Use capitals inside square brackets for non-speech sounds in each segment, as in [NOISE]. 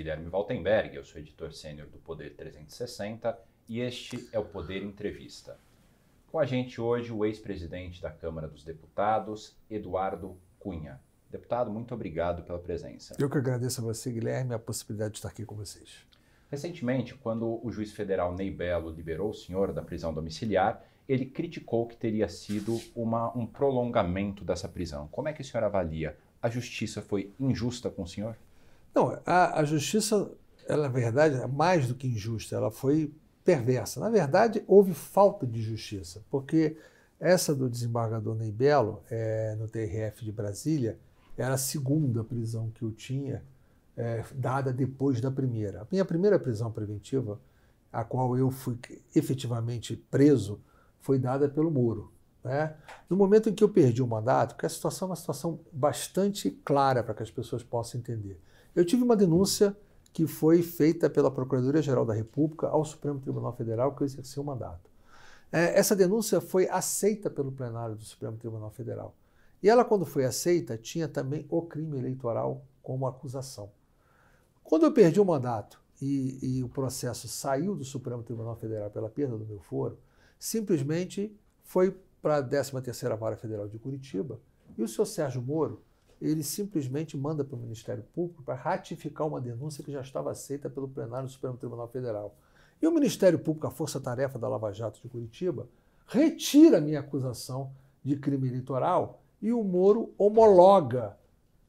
Guilherme Valtenberg, eu sou editor sênior do Poder 360 e este é o Poder Entrevista. Com a gente hoje o ex-presidente da Câmara dos Deputados, Eduardo Cunha. Deputado, muito obrigado pela presença. Eu que agradeço a você, Guilherme, a possibilidade de estar aqui com vocês. Recentemente, quando o juiz federal Ney Belo liberou o senhor da prisão domiciliar, ele criticou que teria sido uma, um prolongamento dessa prisão. Como é que o senhor avalia? A justiça foi injusta com o senhor? Não, a, a justiça, ela, na verdade, é mais do que injusta, ela foi perversa. Na verdade, houve falta de justiça, porque essa do desembargador Ney Belo, é, no TRF de Brasília, era a segunda prisão que eu tinha, é, dada depois da primeira. A minha primeira prisão preventiva, a qual eu fui efetivamente preso, foi dada pelo Moro. Né? No momento em que eu perdi o mandato, que a situação é uma situação bastante clara para que as pessoas possam entender. Eu tive uma denúncia que foi feita pela Procuradoria-Geral da República ao Supremo Tribunal Federal que eu exerci o mandato. É, essa denúncia foi aceita pelo plenário do Supremo Tribunal Federal. E ela, quando foi aceita, tinha também o crime eleitoral como acusação. Quando eu perdi o mandato e, e o processo saiu do Supremo Tribunal Federal pela perda do meu foro, simplesmente foi para a 13ª Vara Federal de Curitiba e o senhor Sérgio Moro, ele simplesmente manda para o Ministério Público para ratificar uma denúncia que já estava aceita pelo plenário do Supremo Tribunal Federal. E o Ministério Público, a Força Tarefa da Lava Jato de Curitiba, retira minha acusação de crime eleitoral e o Moro homologa.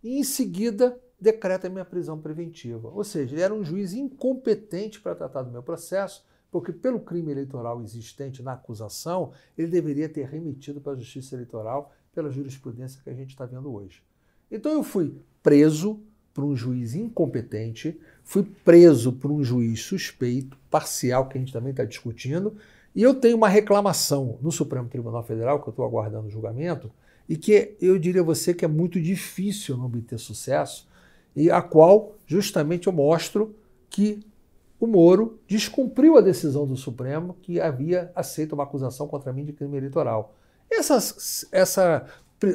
E em seguida decreta minha prisão preventiva. Ou seja, ele era um juiz incompetente para tratar do meu processo, porque pelo crime eleitoral existente na acusação, ele deveria ter remetido para a Justiça Eleitoral pela jurisprudência que a gente está vendo hoje. Então eu fui preso por um juiz incompetente, fui preso por um juiz suspeito, parcial, que a gente também está discutindo, e eu tenho uma reclamação no Supremo Tribunal Federal, que eu estou aguardando o julgamento, e que eu diria a você que é muito difícil não obter sucesso, e a qual justamente eu mostro que o Moro descumpriu a decisão do Supremo que havia aceito uma acusação contra mim de crime eleitoral. Essa, essa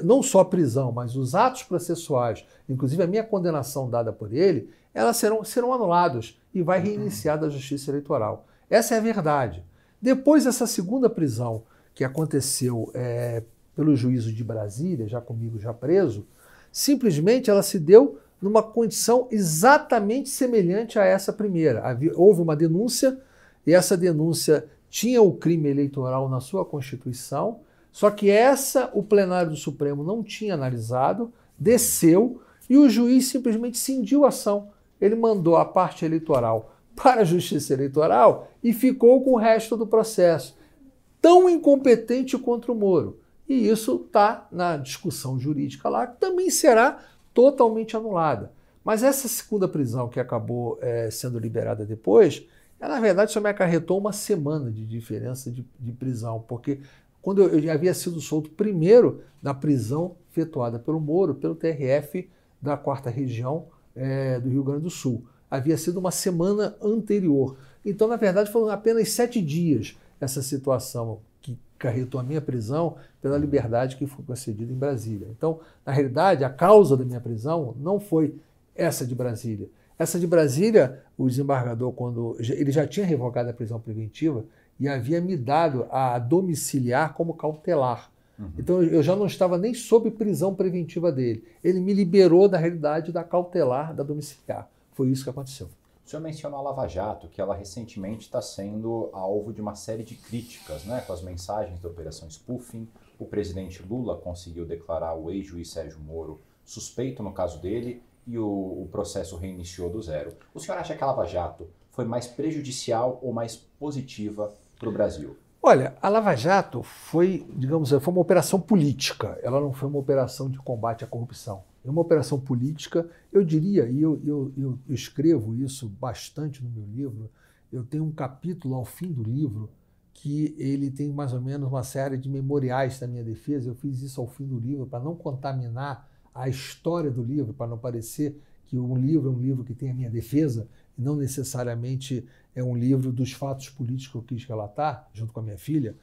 não só a prisão, mas os atos processuais, inclusive a minha condenação dada por ele, elas serão, serão anulados e vai reiniciada a justiça eleitoral. Essa é a verdade. Depois dessa segunda prisão que aconteceu é, pelo juízo de Brasília, já comigo já preso, simplesmente ela se deu numa condição exatamente semelhante a essa primeira. Houve uma denúncia e essa denúncia tinha o crime eleitoral na sua Constituição, só que essa o plenário do Supremo não tinha analisado, desceu e o juiz simplesmente cindiu a ação. Ele mandou a parte eleitoral [LAUGHS] para a Justiça Eleitoral e ficou com o resto do processo. Tão incompetente quanto o Moro. E isso está na discussão jurídica lá, que também será totalmente anulada. Mas essa segunda prisão que acabou é, sendo liberada depois, ela, na verdade só me acarretou uma semana de diferença de, de prisão, porque quando eu, eu havia sido solto primeiro da prisão efetuada pelo Moro, pelo TRF da quarta região é, do Rio Grande do Sul. Havia sido uma semana anterior. Então, na verdade, foram apenas sete dias essa situação que carretou a minha prisão pela liberdade que foi concedida em Brasília. Então, na realidade, a causa da minha prisão não foi essa de Brasília. Essa de Brasília, o desembargador, quando ele já tinha revogado a prisão preventiva, e havia me dado a domiciliar como cautelar. Uhum. Então eu já não estava nem sob prisão preventiva dele. Ele me liberou da realidade da cautelar, da domiciliar. Foi isso que aconteceu. O senhor mencionou a Lava Jato, que ela recentemente está sendo alvo de uma série de críticas, né, com as mensagens da Operação Spoofing. O presidente Lula conseguiu declarar o ex-juiz Sérgio Moro suspeito no caso dele e o, o processo reiniciou do zero. O senhor acha que a Lava Jato foi mais prejudicial ou mais positiva para o Brasil? Olha, a Lava Jato foi, digamos, foi uma operação política, ela não foi uma operação de combate à corrupção. É uma operação política, eu diria, e eu, eu, eu, escrevo isso bastante no meu livro, eu tenho um capítulo ao fim do livro que ele tem mais ou menos uma série de memoriais da minha defesa. Eu fiz isso ao fim do livro para não contaminar a história do livro, para não parecer que um livro é um livro que tem a minha defesa e não necessariamente é um livro dos fatos políticos que eu quis relatar, junto com a minha filha.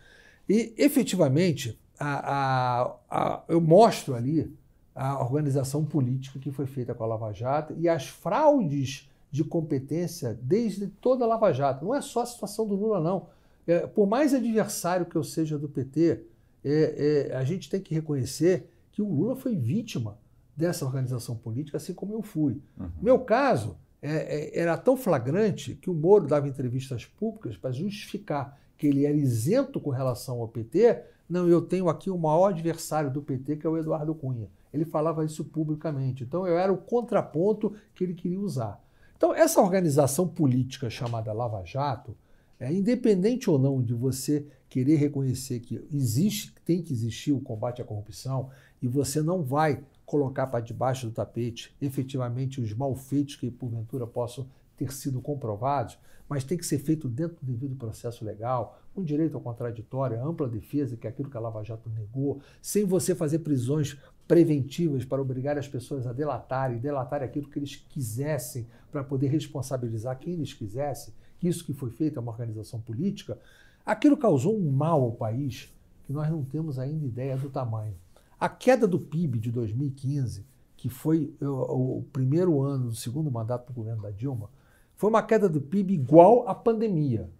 E, efetivamente, a, a, a, eu mostro ali a organização política que foi feita com a Lava Jato e as fraudes de competência desde toda a Lava Jato. Não é só a situação do Lula, não. É, por mais adversário que eu seja do PT, é, é, a gente tem que reconhecer que o Lula foi vítima dessa organização política, assim como eu fui. Uhum. Meu caso é, é, era tão flagrante que o Moro dava entrevistas públicas para justificar que ele era isento com relação ao PT. Não, eu tenho aqui o maior adversário do PT, que é o Eduardo Cunha. Ele falava isso publicamente. Então eu era o contraponto que ele queria usar. Então, essa organização política chamada Lava Jato, é, independente ou não de você querer reconhecer que existe, tem que existir o combate à corrupção, e você não vai colocar para debaixo do tapete efetivamente os malfeitos que porventura possam ter sido comprovados, mas tem que ser feito dentro do devido processo legal, com direito ao contraditório, ampla defesa, que é aquilo que a Lava Jato negou, sem você fazer prisões preventivas para obrigar as pessoas a delatarem, delatarem aquilo que eles quisessem para poder responsabilizar quem eles quisessem, que isso que foi feito é uma organização política, aquilo causou um mal ao país que nós não temos ainda ideia do tamanho. A queda do PIB de 2015, que foi o, primeiro ano do segundo mandato do governo da Dilma, foi uma queda do PIB igual à pandemia.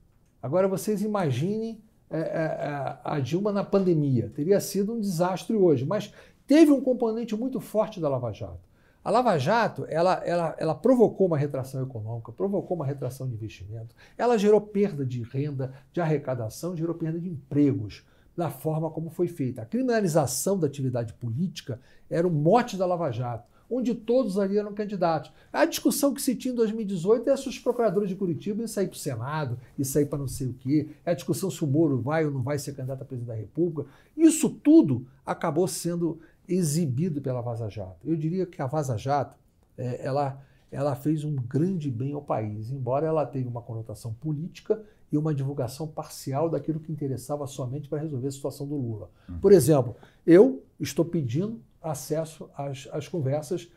Agora vocês imaginem é, é, a Dilma na pandemia. Teria sido um desastre hoje, mas teve um componente muito forte da Lava Jato. A Lava Jato, ela, ela, ela provocou uma retração econômica, provocou uma retração de investimento, ela gerou perda de renda, de arrecadação, gerou perda de empregos da forma como foi feita. A criminalização da atividade política era o mote da Lava Jato, onde todos ali eram candidatos. A discussão que se tinha em 2018 é se os procuradores de Curitiba iam sair para o Senado, e sair para não sei o quê, é a discussão se o Moro vai ou não vai ser candidato a presidente da República. Isso tudo acabou sendo exibido pela Vaza Jato. Eu diria que a Vaza Jato é, ela, ela fez um grande bem ao país, embora ela tenha uma conotação política e uma divulgação parcial daquilo que interessava somente para resolver a situação do Lula. Uhum. Por exemplo, eu estou pedindo acesso às, às conversas,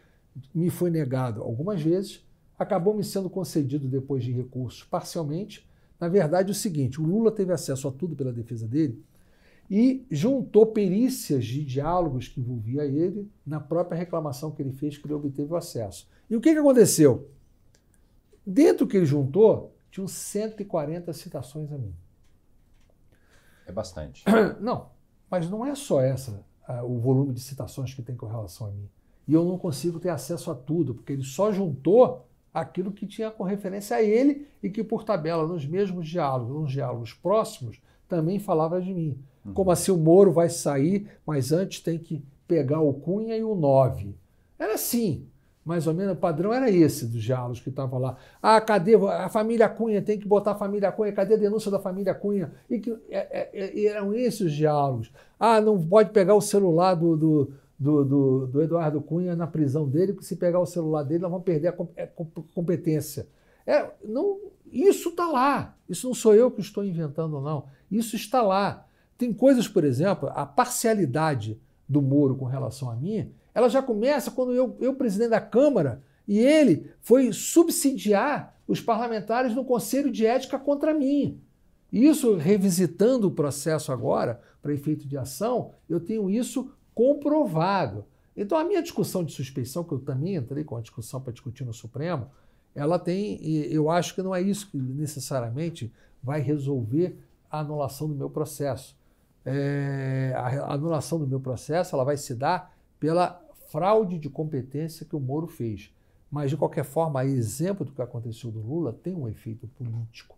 me foi negado algumas vezes, acabou me sendo concedido depois de recursos parcialmente. Na verdade, é o seguinte: o Lula teve acesso a tudo pela defesa dele e juntou perícias de diálogos que envolvia ele na própria reclamação que ele fez que ele obteve o acesso. E o que, que aconteceu? Dentro que ele juntou, tinham 140 citações a mim. É bastante. [CLEARS THROAT] Não, mas não é só essa o volume de citações que tem com relação a mim. E eu não consigo ter acesso a tudo, porque ele só juntou aquilo que tinha com referência a ele e que, por tabela, nos mesmos diálogos, nos diálogos próximos, também falava de mim. Uhum. Como assim o Moro vai sair, mas antes tem que pegar o Cunha e o 9. Era assim, mais ou menos, o padrão era esse dos diálogos que estavam lá. Ah, cadê a família Cunha? Tem que botar a família Cunha, cadê a denúncia da família Cunha? E que é, é, é eram esses os diálogos. Ah, não pode pegar o celular do, do, do, do, do Eduardo Cunha na prisão dele, porque se pegar o celular dele, nós vamos perder a é, competência. É, não, isso está lá. Isso não sou eu que estou inventando, não. Isso está lá. Tem coisas, por exemplo, a parcialidade do Moro com relação a mim, ela já começa quando eu, eu presidente da Câmara, e ele foi subsidiar os parlamentares no Conselho de Ética contra mim. Isso, revisitando o processo agora, para efeito de ação, eu tenho isso comprovado. Então, a minha discussão de suspeição, que eu também entrei com a discussão para discutir no Supremo, ela tem, eu acho que não é isso que necessariamente vai resolver a anulação do meu processo é, a anulação do meu processo ela vai se dar pela fraude de competência que o Moro fez. Mas, de qualquer forma, exemplo do que aconteceu do Lula tem um efeito político,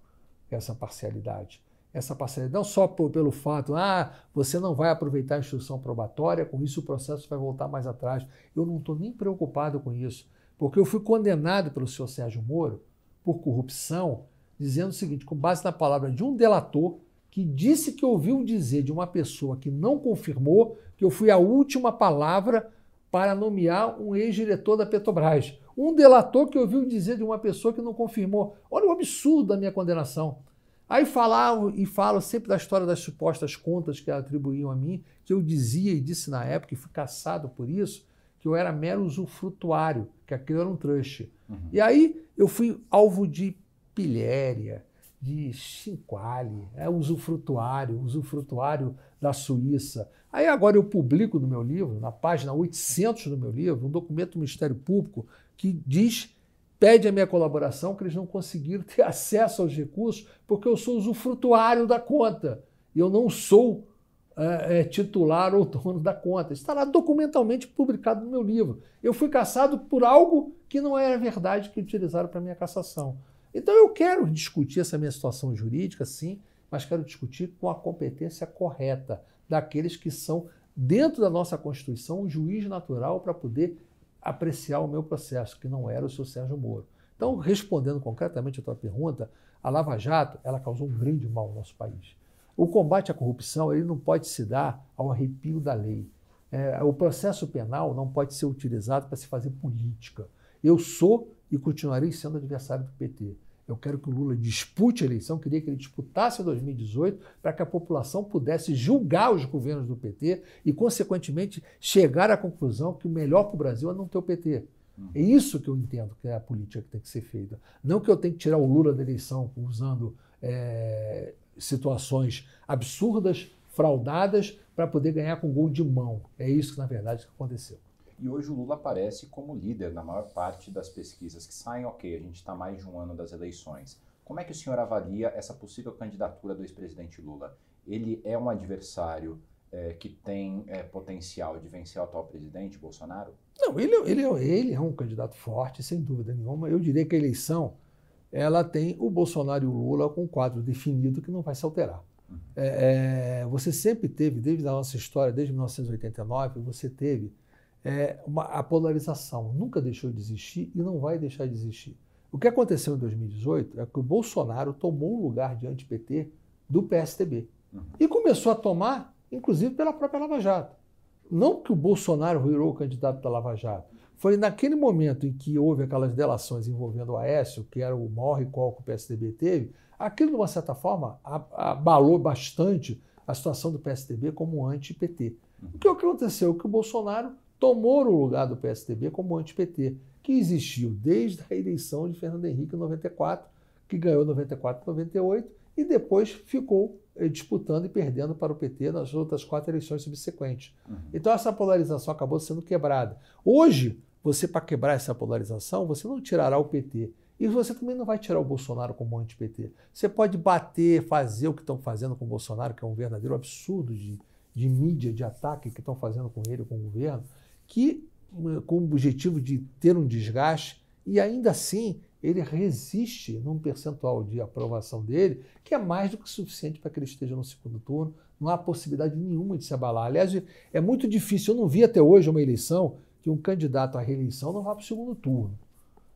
essa parcialidade. Essa parcialidade, não só por, pelo fato, ah, você não vai aproveitar a instrução probatória, com isso o processo vai voltar mais atrás. Eu não estou nem preocupado com isso, porque eu fui condenado pelo senhor Sérgio Moro por corrupção, dizendo o seguinte, com base na palavra de um delator, que disse que ouviu dizer de uma pessoa que não confirmou que eu fui a última palavra para nomear um ex-diretor da Petrobras. Um delator que ouviu dizer de uma pessoa que não confirmou. Olha o absurdo da minha condenação. Aí falavam e falam sempre da história das supostas contas que atribuíam a mim, que eu dizia e disse na época, e fui caçado por isso, que eu era mero usufrutuário, que aquilo era um trust. Uhum. E aí eu fui alvo de pilhéria, de Chinquale, é usufrutuário, usufrutuário da Suíça. Aí agora eu publico no meu livro, na página 800 do meu livro, um documento do Ministério Público que diz pede a minha colaboração, que eles não conseguiram ter [LAUGHS] acesso aos recursos, porque eu sou usufrutuário da conta. E eu não sou é, é, titular ou [LAUGHS] dono da conta. Está lá documentalmente publicado no meu livro. Eu fui caçado por algo que não era verdade que utilizaram para minha cassação. Então eu quero discutir essa minha situação jurídica, sim, mas quero discutir com a competência correta daqueles que são, dentro da nossa Constituição, o juiz natural para poder apreciar o meu processo, que não era o seu Sérgio Moro. Então, respondendo concretamente a tua pergunta, a Lava Jato ela causou um grande mal ao nosso país. O combate à corrupção ele não pode se dar ao arrepio da lei. É, o processo penal não pode ser utilizado para se fazer política. Eu sou e continuarei sendo adversário do PT. Eu quero que o Lula dispute a eleição, queria que ele disputasse em 2018 para que a população pudesse julgar os governos do PT e, consequentemente, chegar à conclusão que o melhor para o Brasil é não ter o PT. É isso que eu entendo que é a política que tem que ser feita. Não que eu tenha que tirar o Lula da eleição usando é, situações absurdas, fraudadas, para poder ganhar com gol de mão. É isso que, na verdade, aconteceu. E hoje o Lula aparece como líder na maior parte das pesquisas que saem. Ok, a gente está mais de um ano das eleições. Como é que o senhor avalia essa possível candidatura do ex-presidente Lula? Ele é um adversário é, que tem é, potencial de vencer o atual presidente, Bolsonaro? Não, ele, ele, ele é um candidato forte, sem dúvida nenhuma. Eu diria que a eleição ela tem o Bolsonaro e o Lula com um quadro definido que não vai se alterar. Uhum. É, é, você sempre teve, desde a nossa história, desde 1989, você teve é, uma, a polarização nunca deixou de existir e não vai deixar de existir. O que aconteceu em 2018 é que o Bolsonaro tomou o lugar de anti-PT do PSDB. Uhum. E começou a tomar, inclusive, pela própria Lava Jato. Não que o Bolsonaro virou o candidato da Lava Jato. Foi naquele momento em que houve aquelas delações envolvendo o Aécio, que era o maior recall que o PSDB teve, aquilo, de uma certa forma, abalou bastante a situação do PSDB como anti-PT. Uhum. O que aconteceu? Que o Bolsonaro tomou o lugar do PSDB como anti-PT, que existiu desde a eleição de Fernando Henrique em 94, que ganhou 94 e 98, e depois ficou eh, disputando e perdendo para o PT nas outras quatro eleições subsequentes. Uhum. Então essa polarização acabou sendo quebrada. Hoje, você para quebrar essa polarização, você não tirará o PT. E você também não vai tirar o Bolsonaro como anti-PT. Você pode bater, fazer o que estão fazendo com o Bolsonaro, que é um verdadeiro absurdo de, de mídia, de ataque que estão fazendo com ele, com o governo que, com o objetivo de ter um desgaste, e ainda assim ele resiste num percentual de aprovação dele que é mais do que suficiente para que ele esteja no segundo turno. Não há possibilidade nenhuma de se abalar. Aliás, é muito difícil. Eu não vi até hoje uma eleição que um candidato à reeleição não vá para o segundo turno.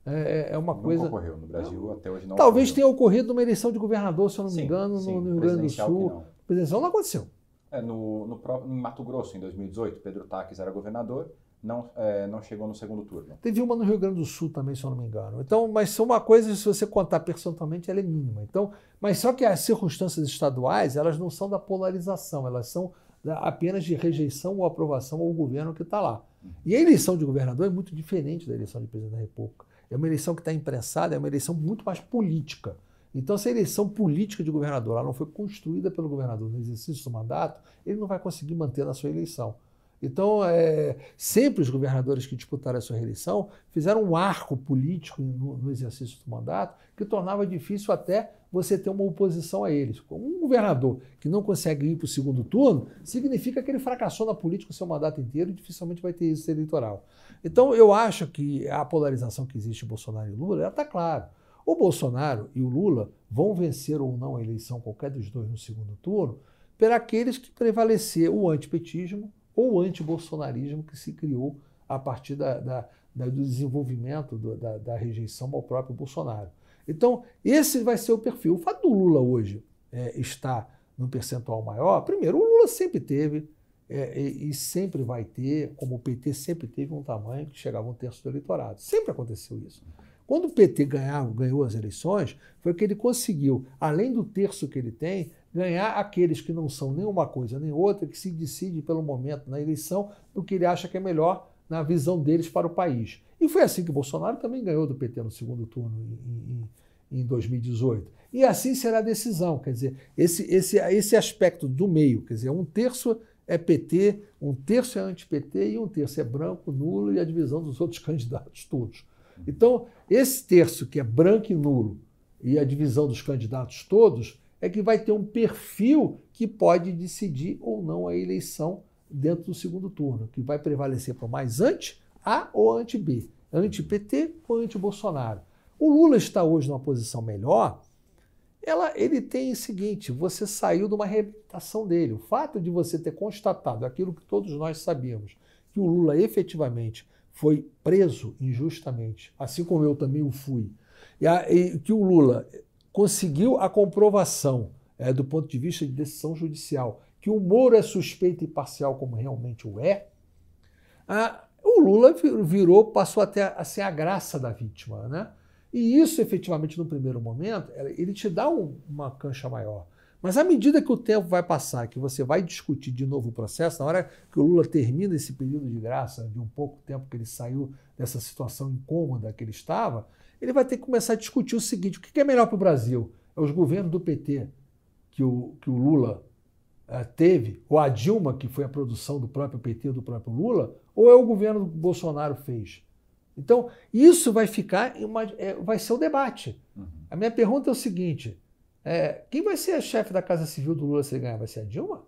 É, é, é uma Nunca coisa. ocorreu no Brasil não, até hoje não. Talvez ocorreu. tenha ocorrido numa eleição de governador, se eu não me sim, engano, sim, no, Rio Grande do Sul. Não. Presidencial não aconteceu. É, no, no, em Mato Grosso, em 2018, Pedro Taques era governador não, é, não chegou no segundo turno. Teve uma no Rio Grande do Sul também, se eu não me engano. Então, mas são uma coisa, se você contar percentualmente, ela é mínima. Então, mas só que as circunstâncias estaduais, elas não são da polarização, elas são apenas de rejeição ou aprovação ao governo que está lá. E a eleição de governador é muito diferente da eleição de presidente da República. É uma eleição que está imprensada, é uma eleição muito mais política. Então, se a eleição política de governador ela não foi construída pelo governador no exercício do mandato, ele não vai conseguir manter na sua eleição. Então, é, sempre os governadores que disputaram a sua reeleição fizeram um arco político no, no, exercício do mandato que tornava difícil até você ter uma oposição a eles. Um governador que não consegue ir para o segundo turno significa que ele fracassou na política o seu mandato inteiro e dificilmente vai ter isso eleitoral. Então, eu acho que a polarização que existe em Bolsonaro e Lula está clara. O Bolsonaro e o Lula vão vencer ou não a eleição, qualquer dos dois, no segundo turno, por aqueles que prevalecer o antipetismo ou antibolsonarismo que se criou a partir da, da, da, do desenvolvimento do, da, rejeição ao próprio Bolsonaro. Então, esse vai ser o perfil. O fato do Lula hoje é, estar num percentual maior, primeiro, o Lula sempre teve é, e, e, sempre vai ter, como o PT sempre teve um tamanho que chegava um terço do eleitorado. Sempre aconteceu isso. Quando o PT ganhava, ganhou as eleições, foi que ele conseguiu, além do terço que ele tem, ganhar aqueles que não são nem uma coisa nem outra, que se decide pelo momento na eleição do que ele acha que é melhor na visão deles para o país. E foi assim que Bolsonaro também ganhou do PT no segundo turno em, em, em 2018. E assim será a decisão. Quer dizer, esse, esse, esse aspecto do meio, quer dizer, um terço é PT, um terço é anti-PT e um terço é branco, nulo e a divisão dos outros [LAUGHS] candidatos todos. Então, esse terço, que é branco e nulo, e a divisão dos candidatos todos, é que vai ter um perfil que pode decidir ou não a eleição dentro do segundo turno, que vai prevalecer para mais anti-A ou anti-B, anti-PT ou anti-Bolsonaro. O Lula está hoje numa posição melhor, ela, ele tem o seguinte: você saiu de uma reabilitação dele. O fato de você ter constatado aquilo que todos nós sabíamos, que o Lula efetivamente foi preso injustamente, assim como eu também o fui, e, a, e que o Lula conseguiu a comprovação é, do ponto de vista de decisão judicial que o Moro é suspeito e parcial, como realmente o é, a, o Lula virou, passou até a ser a graça da vítima, né? E isso, efetivamente, no primeiro momento, ele te dá um, uma cancha maior. Mas à medida que o tempo vai passar, que você vai discutir de novo o processo, na hora que o Lula termina esse período de graça, de um pouco tempo que ele saiu dessa situação incômoda que ele estava, ele vai ter que começar a discutir o seguinte: o que é melhor para o Brasil? É os governos do PT que o, que o Lula uh, teve, ou a Dilma, que foi a produção do próprio PT, do próprio Lula, ou é o governo que o Bolsonaro fez? Então, isso vai ficar, uma, é, vai ser o debate. Uhum. A minha pergunta é o seguinte: é, quem vai ser a chefe da Casa Civil do Lula se ele ganhar? Vai ser a Dilma?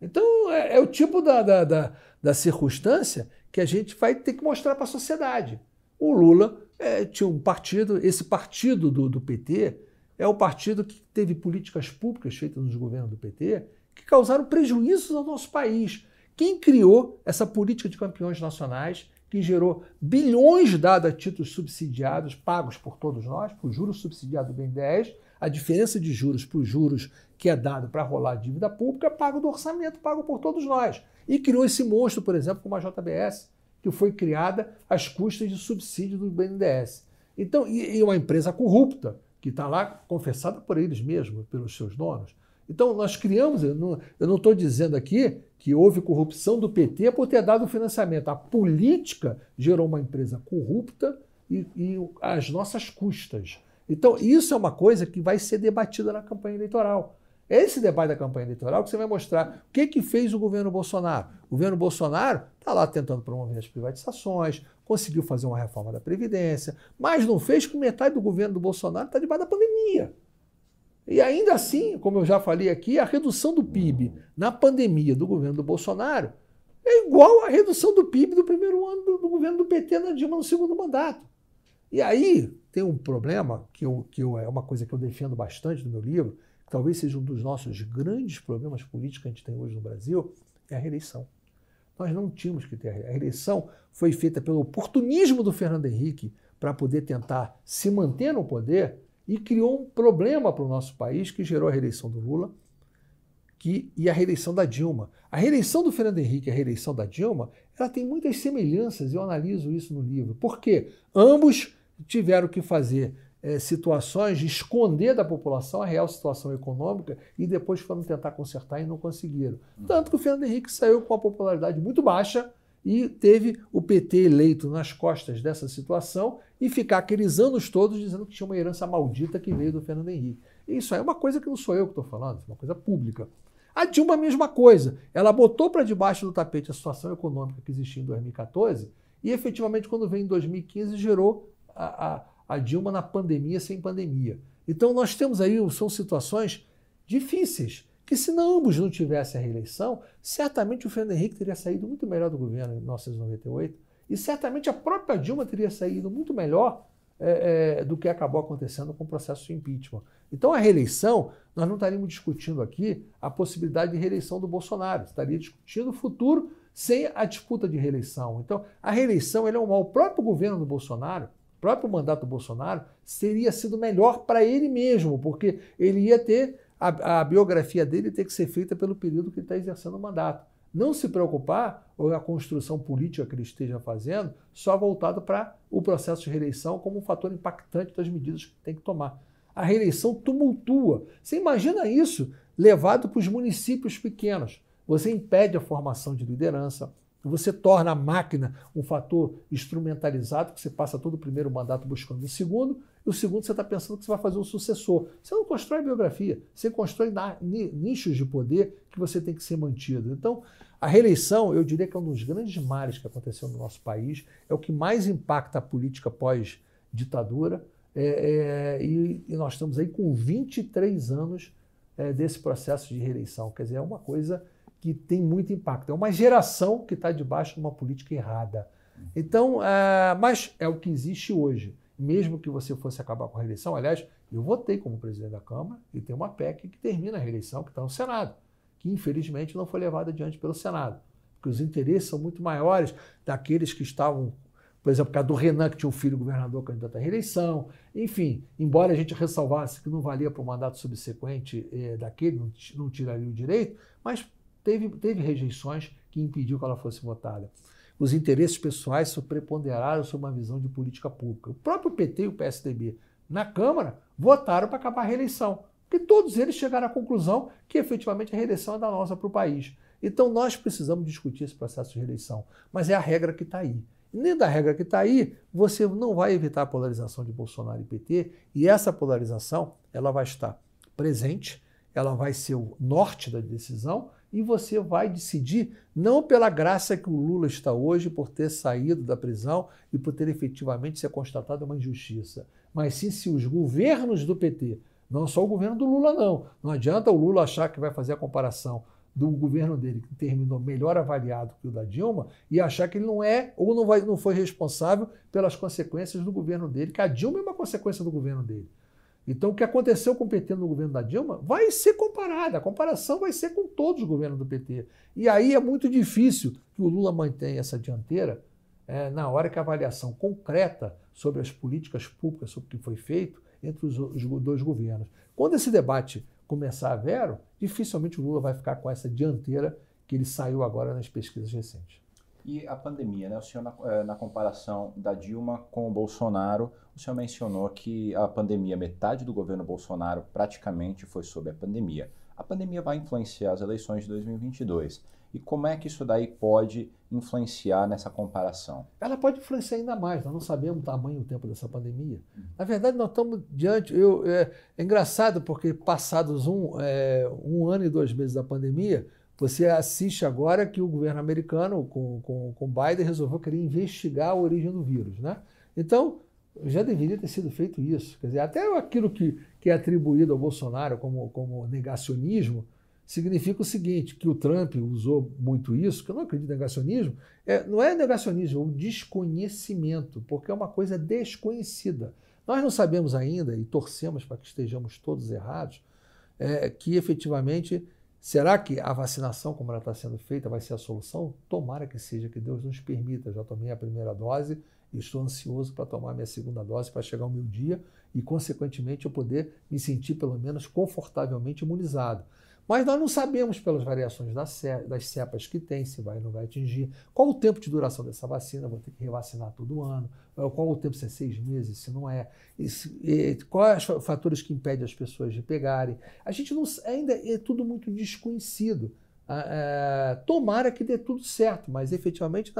Então, é, é o tipo da, da, da, da, circunstância que a gente vai ter que mostrar para a sociedade. O Lula é, tinha um partido, esse partido do, do PT é o partido que teve políticas públicas feitas nos governos do PT que causaram prejuízos ao nosso país. Quem criou essa política de campeões nacionais que gerou bilhões dados a títulos subsidiados, pagos por todos nós, por juros subsidiados do BNDES, a diferença de juros para os juros que é dado para rolar a dívida pública, pago do orçamento, pago por todos nós. E criou esse monstro, por exemplo, como a JBS, que foi criada às custas de subsídio do BNDES. Então, e, uma empresa corrupta, que está lá confessada por eles mesmos, pelos seus donos. Então, nós criamos, eu não estou dizendo aqui que houve corrupção do PT por ter dado financiamento. A política gerou uma empresa corrupta e, e às nossas custas. Então, isso é uma coisa que vai ser debatida na campanha eleitoral. É esse debate da campanha eleitoral que você vai mostrar o que, que fez o governo Bolsonaro. O governo Bolsonaro está lá tentando promover as privatizações, conseguiu fazer uma reforma da Previdência, mas não fez que metade do governo do Bolsonaro está debaixo da pandemia. E ainda assim, como eu já falei aqui, a redução do PIB na pandemia do governo do Bolsonaro é igual à redução do PIB do primeiro ano do, do governo do PT na Dilma no segundo mandato. E aí tem um problema, que, eu, que eu, é uma coisa que eu defendo bastante no meu livro, que talvez seja um dos nossos grandes problemas políticos que a gente tem hoje no Brasil, é a reeleição. Nós não tínhamos que ter a reeleição, foi feita pelo oportunismo do Fernando Henrique para poder tentar se manter no poder e criou um problema para o nosso país que gerou a reeleição do Lula que, e a reeleição da Dilma. A reeleição do Fernando Henrique e a reeleição da Dilma, ela tem muitas semelhanças, eu analiso isso no livro. Por quê? Ambos tiveram que fazer é, situações de esconder da população a real situação econômica e depois foram tentar consertar e não conseguiram. Tanto que o Fernando Henrique saiu com uma popularidade muito baixa e teve o PT eleito nas costas dessa situação e ficar aqueles anos todos dizendo que tinha uma herança maldita que veio do Fernando Henrique. Isso é uma coisa que não sou eu que estou falando, é uma coisa pública. A Dilma, a mesma coisa. Ela botou para debaixo do tapete a situação econômica que existia em 2014 e, efetivamente, quando veio em 2015, gerou a, a, a Dilma na pandemia sem pandemia. Então, nós temos aí, são situações difíceis que se não ambos não tivessem a reeleição, certamente o Fernando Henrique teria saído muito melhor do governo em 1998 e certamente a própria Dilma teria saído muito melhor é, é, do que acabou acontecendo com o processo de impeachment. Então a reeleição, nós não estaríamos discutindo aqui a possibilidade de reeleição do Bolsonaro, estaria discutindo o futuro sem a disputa de reeleição. Então a reeleição é um mal. O próprio governo do Bolsonaro, o próprio mandato do Bolsonaro, teria sido melhor para ele mesmo, porque ele ia ter a, a biografia dele ter que ser feita pelo período que ele está exercendo o mandato. Não se preocupar ou a construção política que ele esteja fazendo só voltado para o processo de reeleição como um fator impactante das medidas que tem que tomar. A reeleição tumultua. Você imagina isso levado para os municípios pequenos. Você impede a formação de liderança, você torna a máquina um fator instrumentalizado, que você passa todo o primeiro mandato buscando o segundo, E o segundo, você está pensando que você vai fazer um sucessor. Você não constrói biografia, você constrói nichos de poder que você tem que ser mantido. Então, a reeleição, eu diria que é um dos grandes males que aconteceu no nosso país, é o que mais impacta a política pós-ditadura. É, é, e, e, nós estamos aí com 23 anos é, desse processo de reeleição. Quer dizer, é uma coisa que tem muito impacto. É uma geração que está debaixo de uma política errada. Então, é, mas é o que existe hoje. Mesmo que você fosse acabar com a reeleição, aliás, eu votei como presidente da Câmara e tem uma PEC que termina a reeleição, que está no Senado, que infelizmente não foi levada adiante pelo Senado, porque os interesses são muito maiores daqueles que estavam por exemplo, por causa do Renan, que tinha um filho governador candidato à reeleição. Enfim, embora a gente ressalvasse que não valia para o mandato subsequente eh, daquele, não, não tiraria o direito, mas teve, teve rejeições que impediu que ela fosse votada. Os interesses pessoais se preponderaram sobre uma visão de política pública. O próprio PT e o PSDB, na Câmara, votaram para acabar a reeleição, porque todos eles chegaram à conclusão que efetivamente a reeleição é danosa para o país. Então nós precisamos discutir esse processo de reeleição, mas é a regra que está aí nem da regra que está aí, você não vai evitar a polarização de Bolsonaro e PT, e essa polarização ela vai estar presente, ela vai ser o norte da decisão, e você vai decidir não pela graça que o Lula está hoje por ter saído da prisão e por ter efetivamente ser constatado uma injustiça, mas sim se os governos do PT, não só o governo do Lula não, não adianta o Lula achar que vai fazer a comparação do governo dele, que terminou melhor avaliado que o da Dilma, e achar que ele não é ou não, vai, não foi responsável pelas consequências do governo dele, que a Dilma é uma consequência do governo dele. Então, o que aconteceu com o PT no governo da Dilma vai ser comparado, a comparação vai ser com todos os governos do PT. E aí é muito difícil que o Lula mantenha essa dianteira é, na hora que a avaliação concreta sobre as políticas públicas, sobre o que foi feito entre os, os dois governos. Quando esse debate começar a vero, dificilmente o Lula vai ficar com essa dianteira que ele saiu agora nas pesquisas recentes. E a pandemia, né? O senhor, na, eh, na, comparação da Dilma com o Bolsonaro, o senhor mencionou que a pandemia, metade do governo Bolsonaro praticamente foi sobre a pandemia. A pandemia vai influenciar as eleições de 2022. E como é que isso daí pode influenciar nessa comparação? Ela pode influenciar ainda mais. Nós não sabemos o tamanho e o tempo dessa pandemia. Uhum. Na verdade, nós estamos diante. Eu, é, é engraçado porque, passados um, é, um ano e dois meses da pandemia, você assiste agora que o governo americano, com, com, com Biden, resolveu querer investigar a origem do vírus. Né? Então, já deveria ter sido feito isso. Quer dizer, até aquilo que, que é atribuído ao Bolsonaro como, como negacionismo, significa o seguinte, que o Trump usou muito isso, que eu não acredito em negacionismo, é, não é negacionismo, é um desconhecimento, porque é uma coisa desconhecida. Nós não sabemos ainda, e torcemos para que estejamos todos errados, é, que efetivamente, será que a vacinação, como ela está sendo feita, vai ser a solução? Tomara que seja, que Deus nos permita. Já tomei a primeira dose estou ansioso para tomar minha segunda dose para chegar o meu dia e, consequentemente, eu poder me sentir pelo menos confortavelmente imunizado. Mas nós não sabemos pelas variações das cepas que tem, se vai ou não vai atingir, qual o tempo de duração dessa vacina, vou ter que revacinar todo ano, qual o tempo, se é seis meses, se não é, quais os fatores que impedem as pessoas de pegarem. A gente não, ainda é tudo muito desconhecido. É, tomara que dê tudo certo, mas efetivamente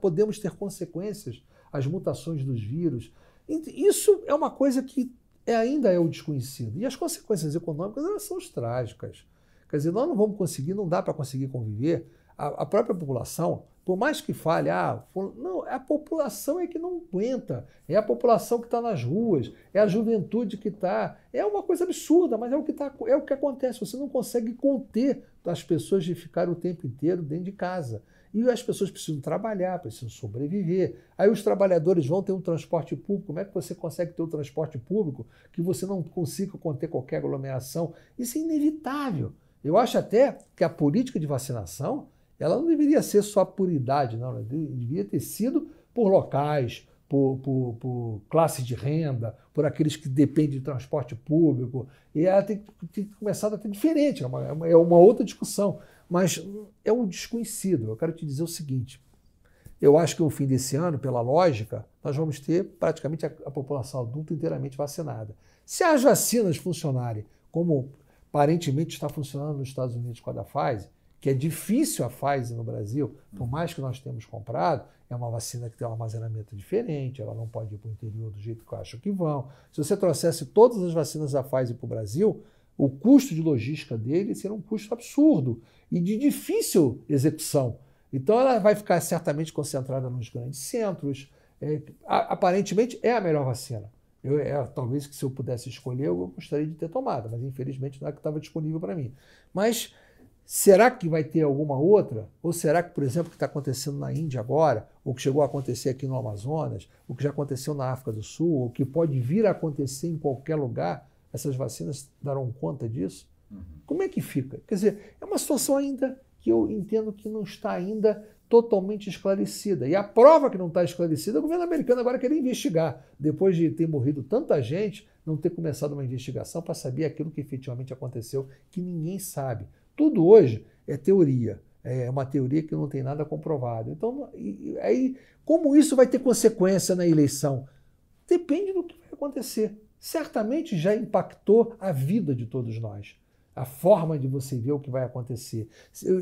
podemos ter consequências, as mutações dos vírus. Isso é uma coisa que é, ainda é o desconhecido. E as consequências econômicas elas são trágicas. Quer dizer, nós não vamos conseguir, não dá para conseguir conviver. A, a, própria população, por mais que fale, ah, não, a população é que não aguenta, é a população que está nas ruas, é a juventude que está. É uma coisa absurda, mas é o que tá, é o que acontece. Você não consegue conter as pessoas de ficar o tempo inteiro dentro de casa. E as pessoas precisam trabalhar, precisam sobreviver. Aí os trabalhadores vão ter um transporte público. Como é que você consegue ter um transporte público que você não consiga conter qualquer aglomeração? Isso é inevitável. Eu acho até que a política de vacinação ela não deveria ser só por idade, não. Ela deveria ter sido por locais, por, por, por, classe de renda, por aqueles que dependem de transporte público. E ela tem, tem começado a ter diferente, é uma, é uma outra discussão. Mas é um desconhecido. Eu quero te dizer o seguinte: eu acho que no fim desse ano, pela lógica, nós vamos ter praticamente a, a população adulta inteiramente vacinada. Se as vacinas funcionarem como aparentemente está funcionando nos Estados Unidos com a da Pfizer, que é difícil a Pfizer no Brasil, por mais que nós tenhamos comprado, é uma vacina que tem um armazenamento diferente, ela não pode ir para o interior do jeito que eu acho que vão. Se você trouxesse todas as vacinas da Pfizer para o Brasil, o custo de logística dele seria um custo absurdo e de difícil execução. Então ela vai ficar certamente concentrada nos grandes centros. É, aparentemente é a melhor vacina. Eu, é, talvez que se eu pudesse escolher, eu gostaria de ter tomado, mas infelizmente não é que estava disponível para mim. Mas será que vai ter alguma outra? Ou será que, por exemplo, o que está acontecendo na Índia agora, ou que chegou a acontecer aqui no Amazonas, o que já aconteceu na África do Sul, ou que pode vir a acontecer em qualquer lugar, essas vacinas darão conta disso? Uhum. Como é que fica? Quer dizer, é uma situação ainda que eu entendo que não está ainda totalmente esclarecida. E a prova que não está esclarecida, o governo americano agora quer investigar. Depois de ter morrido tanta gente, não ter começado uma investigação para saber aquilo que efetivamente aconteceu, que ninguém sabe. Tudo hoje é teoria. É uma teoria que não tem nada comprovado. Então, aí, como isso vai ter consequência na eleição? Depende do que vai acontecer certamente já impactou a vida de todos nós. A forma de você ver o que vai acontecer.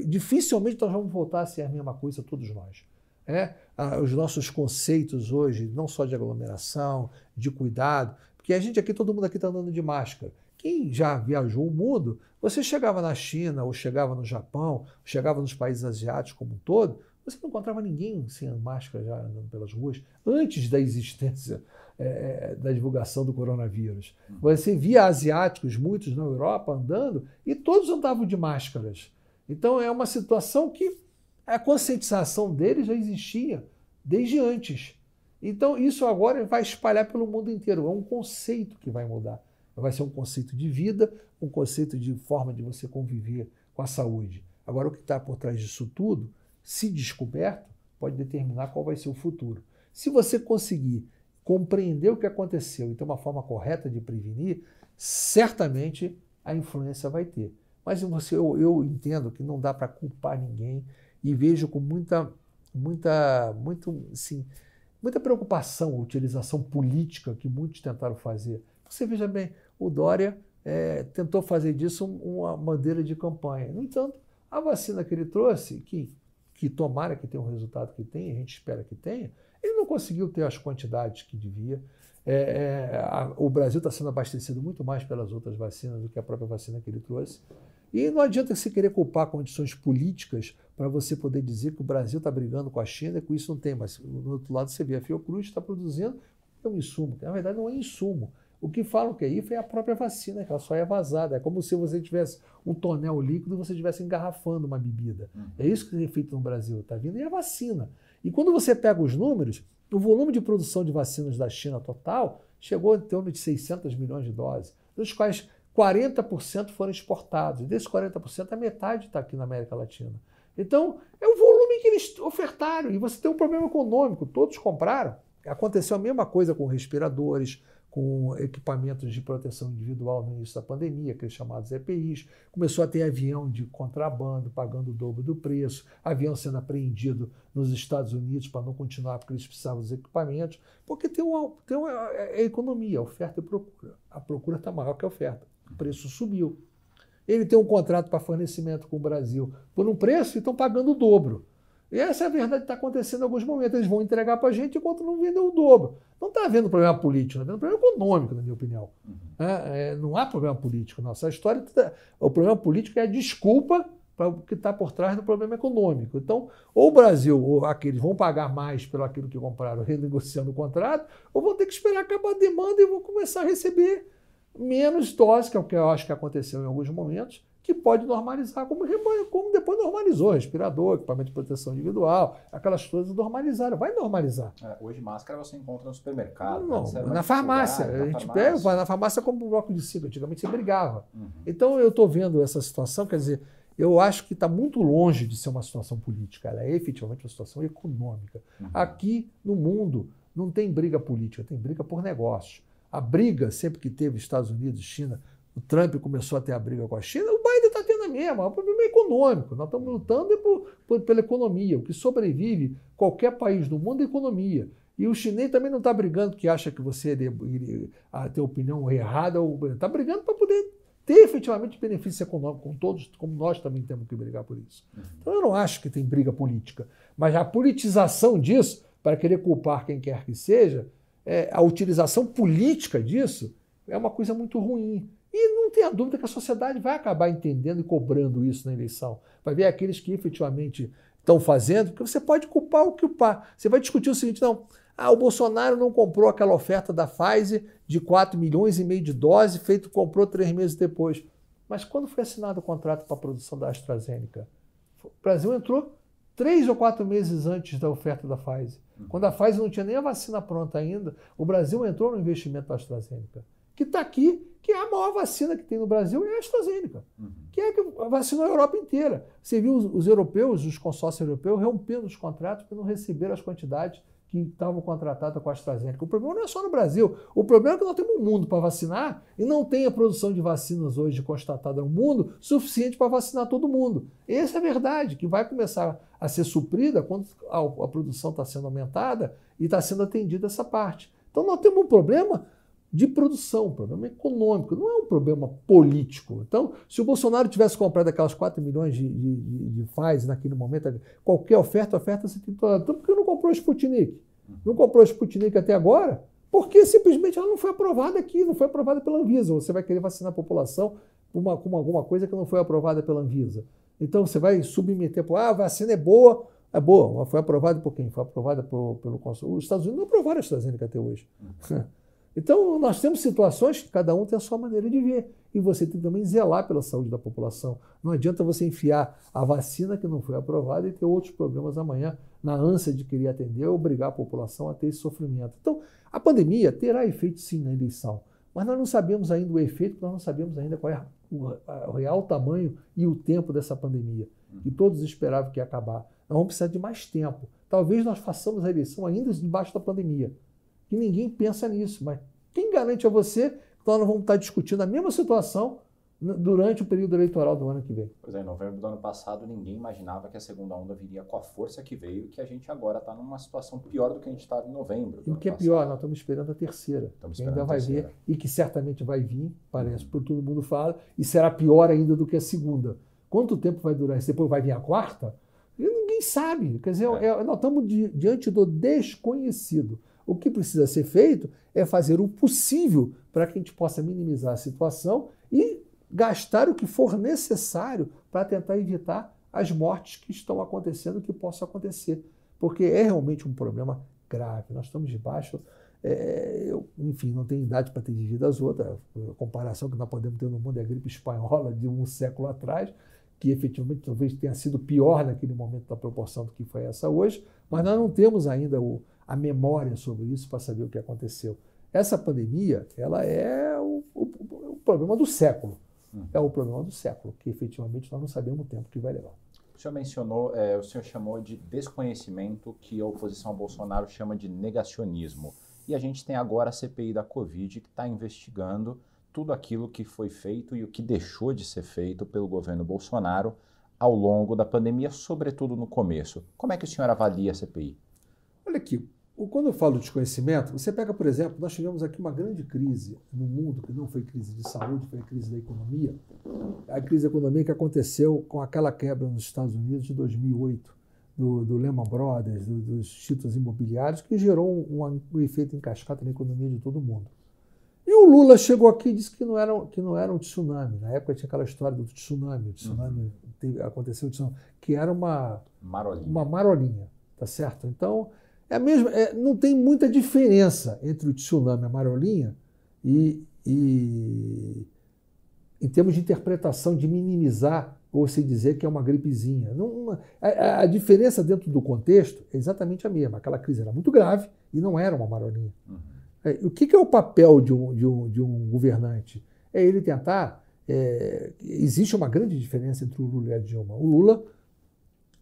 Dificilmente nós vamos voltar a ser a mesma coisa, todos nós. É? Os nossos conceitos hoje, não só de aglomeração, de cuidado, porque a gente aqui, todo mundo aqui está andando de máscara. Quem já viajou o mundo, você chegava na China, ou chegava no Japão, chegava nos países asiáticos como um todo, você não encontrava ninguém sem máscara já andando pelas ruas, antes da existência é, [LAUGHS] da divulgação do coronavírus. Você via asiáticos, muitos na Europa, andando, e todos andavam de máscaras. Então é uma situação que a conscientização deles já existia desde antes. Então isso agora vai espalhar pelo mundo inteiro. É um conceito que vai mudar. Vai ser um conceito de vida, um conceito de forma de você conviver com a saúde. Agora, o que está por trás disso tudo, se descoberto, pode determinar qual vai ser o futuro. Se você conseguir compreender o que aconteceu e ter uma forma correta de prevenir, certamente a influência vai ter. Mas você, eu, eu entendo que não dá para culpar ninguém e vejo com muita, muita, muito, assim, muita preocupação a utilização política que muitos tentaram fazer. Você veja bem, o Dória é, tentou fazer disso uma bandeira de campanha. No entanto, a vacina que ele trouxe, que, que tomara que tenha o resultado que tem, a gente espera que tenha, ele não conseguiu ter as quantidades que devia. É, é, a, o Brasil está sendo abastecido muito mais pelas outras vacinas do que a própria vacina que ele trouxe. E não adianta se querer culpar condições políticas para você poder dizer que o Brasil está brigando com a China e com isso não tem. Mas, do outro lado, você vê a Fiocruz está produzindo é um insumo. Na verdade, não é insumo. O que falam que é isso é a própria vacina, que ela só é vazada. É como se você tivesse um tonel líquido e você estivesse engarrafando uma bebida. Uhum. É isso que é feito no Brasil. Está vindo e é a vacina. E quando você pega os números, o volume de produção de vacinas da China total chegou em torno de 600 milhões de doses, dos quais 40% foram exportados. E desses 40%, a metade está aqui na América Latina. Então, é o volume que eles ofertaram. E você tem um problema econômico, todos compraram. Aconteceu a mesma coisa com respiradores, com equipamentos de proteção individual no início da pandemia, aqueles chamados EPIs. Começou a ter avião de contrabando pagando o dobro do preço, avião sendo apreendido nos Estados Unidos para não continuar porque eles precisavam dos equipamentos, porque tem uma, tem uma é, é economia, oferta e procura. A procura está maior que a oferta. O preço subiu. Ele tem um contrato para fornecimento com o Brasil por um preço e estão pagando o dobro. E essa é a verdade que está acontecendo em alguns momentos. Eles vão entregar para a gente enquanto não vendeu o dobro. Não está havendo problema político, está havendo problema econômico, na minha opinião. Uhum. É, é, não há problema político. Nossa história, tá, o problema político é a desculpa para o que está por trás do problema econômico. Então, ou o Brasil ou aqueles vão pagar mais pelo aquilo que compraram renegociando o contrato, ou vão ter que esperar acabar a demanda e vão começar a receber menos doses, que é o que eu acho que aconteceu em alguns momentos, que pode normalizar, como, como depois normalizou, respirador, equipamento de proteção individual, aquelas coisas normalizaram, vai normalizar. É, hoje máscara você encontra no supermercado. Não, na farmácia. Lugar, a gente farmácia. pega, vai na farmácia como um bloco de cinco, antigamente você brigava. Uhum. Então eu estou vendo essa situação, quer dizer, eu acho que está muito longe de ser uma situação política, ela é efetivamente uma situação econômica. Uhum. Aqui no mundo não tem briga política, tem briga por negócio. A briga, sempre que teve Estados Unidos, China, o Trump começou a ter a briga com a China, o Biden está tendo a mesma. O problema é econômico. Nós estamos lutando por, por, pela economia. O que sobrevive qualquer país do mundo é economia. E o chinês também não está brigando porque acha que você iria, ter opinião errada. Está brigando para poder ter efetivamente benefício econômico, com todos, como nós também temos que brigar por isso. Uhum. Então eu não acho que tem briga política, mas a politização disso, para querer culpar quem quer que seja, é, a utilização política disso é uma coisa muito ruim. E não tenha dúvida que a sociedade vai acabar entendendo e cobrando isso na eleição. Vai ver aqueles que efetivamente estão fazendo, porque você pode culpar o que culpar. Você vai discutir o seguinte, não, ah, o Bolsonaro não comprou aquela oferta da Pfizer de 4 milhões e meio de doses, feito comprou três meses depois. Mas quando foi assinado o contrato para a produção da AstraZeneca? O Brasil entrou três ou quatro meses antes da oferta da Pfizer. Quando a Pfizer não tinha nem a vacina pronta ainda, o Brasil entrou no investimento da AstraZeneca, que está aqui, que é a maior vacina que tem no Brasil, é a AstraZeneca, uhum. que é a vacina a Europa inteira. Você viu os, os europeus, os consórcios europeus, rompendo os contratos porque não receberam as quantidades que estavam contratadas com a AstraZeneca. O problema não é só no Brasil. O problema é que nós temos um mundo para vacinar e não tem a produção de vacinas hoje constatada no mundo suficiente para vacinar todo mundo. Essa é a verdade, que vai começar a ser suprida quando a, a produção está sendo aumentada e está sendo atendida essa parte. Então nós temos um problema de produção, um problema econômico, não é um problema político. Então, se o Bolsonaro tivesse comprado aquelas 4 milhões de, de, de, de Pfizer naquele momento, qualquer oferta, oferta tem toda. Então, por que não comprou o Sputnik? Não comprou o Sputnik até agora? Porque simplesmente ela não foi aprovada aqui, não foi aprovada pela Anvisa. Você vai querer vacinar a população com, uma, com alguma coisa que não foi aprovada pela Anvisa. Então você vai submeter, ah, a vacina é boa, é boa, foi aprovada por quem? Foi aprovada por, pelo Conselho. Os Estados Unidos não aprovaram a AstraZeneca até hoje. [LAUGHS] Então, nós temos situações que cada um tem a sua maneira de ver. E você tem também zelar pela saúde da população. Não adianta você enfiar a vacina que não foi aprovada e ter outros problemas amanhã, na ânsia de querer atender, obrigar a população a ter esse sofrimento. Então, a pandemia terá efeito sim na eleição, mas nós não sabemos ainda o efeito, nós não sabemos ainda qual é o real tamanho e o tempo dessa pandemia. E todos esperavam que ia acabar. Nós vamos precisar de mais tempo. Talvez nós façamos a eleição ainda debaixo da pandemia ninguém pensa nisso. Mas quem garante a você que nós não vamos estar discutindo a mesma situação durante o período eleitoral do ano que vem? Pois é, em novembro do ano passado ninguém imaginava que a segunda onda viria com a força que veio e que a gente agora está numa situação pior do que a gente estava em novembro. E o que é pior, nós estamos esperando a terceira. Estamos esperando ainda vai vir e que certamente vai vir, parece, uhum. por todo mundo fala, e será pior ainda do que a segunda. Quanto tempo vai durar isso? Depois vai vir a quarta? E ninguém sabe. Quer dizer, é. É, nós estamos di diante do desconhecido. O que precisa ser feito é fazer o possível para que a gente possa minimizar a situação e gastar o que for necessário para tentar evitar as mortes que estão acontecendo, que possam acontecer. Porque é realmente um problema grave. Nós estamos debaixo. É, eu, enfim, não tenho idade para ter vivido as outras. A comparação que nós podemos ter no mundo é a gripe espanhola de um século atrás, que efetivamente talvez tenha sido pior naquele momento da proporção do que foi essa hoje, mas nós não temos ainda o, a memória sobre isso para saber o que aconteceu. Essa pandemia, ela é o, o, o problema do século. Uhum. É o problema do século, que efetivamente nós não sabemos o tempo que vai levar. O senhor mencionou, é, o senhor chamou de desconhecimento que a oposição ao Bolsonaro chama de negacionismo. E a gente tem agora a CPI da Covid que está investigando tudo aquilo que foi feito e o que deixou de ser feito pelo governo Bolsonaro ao longo da pandemia, sobretudo no começo. Como é que o senhor avalia a CPI? Olha aqui, quando eu falo de desconhecimento, você pega, por exemplo, nós tivemos aqui uma grande crise no mundo, que não foi crise de saúde, foi a crise da economia. A crise da economia que aconteceu com aquela quebra nos Estados Unidos de 2008, do, do Lehman Brothers, do, dos títulos imobiliários, que gerou um, um, efeito em cascata na economia de todo mundo. E o Lula chegou aqui e disse que não era, que não era um tsunami. Na época tinha aquela história do tsunami, o tsunami uhum. teve, aconteceu o tsunami, que era uma marolinha. uma marolinha, tá certo? Então, é a mesma, é, não tem muita diferença entre o tsunami a marolinha e, e em termos de interpretação, de minimizar ou se dizer que é uma gripezinha. Não, a, a, diferença dentro do contexto é exatamente a mesma. Aquela crise era muito grave e não era uma marolinha. Uhum. É, o que, que, é o papel de um, de um, de um governante? É ele tentar. É, existe uma grande diferença entre o Lula e a Dilma. O Lula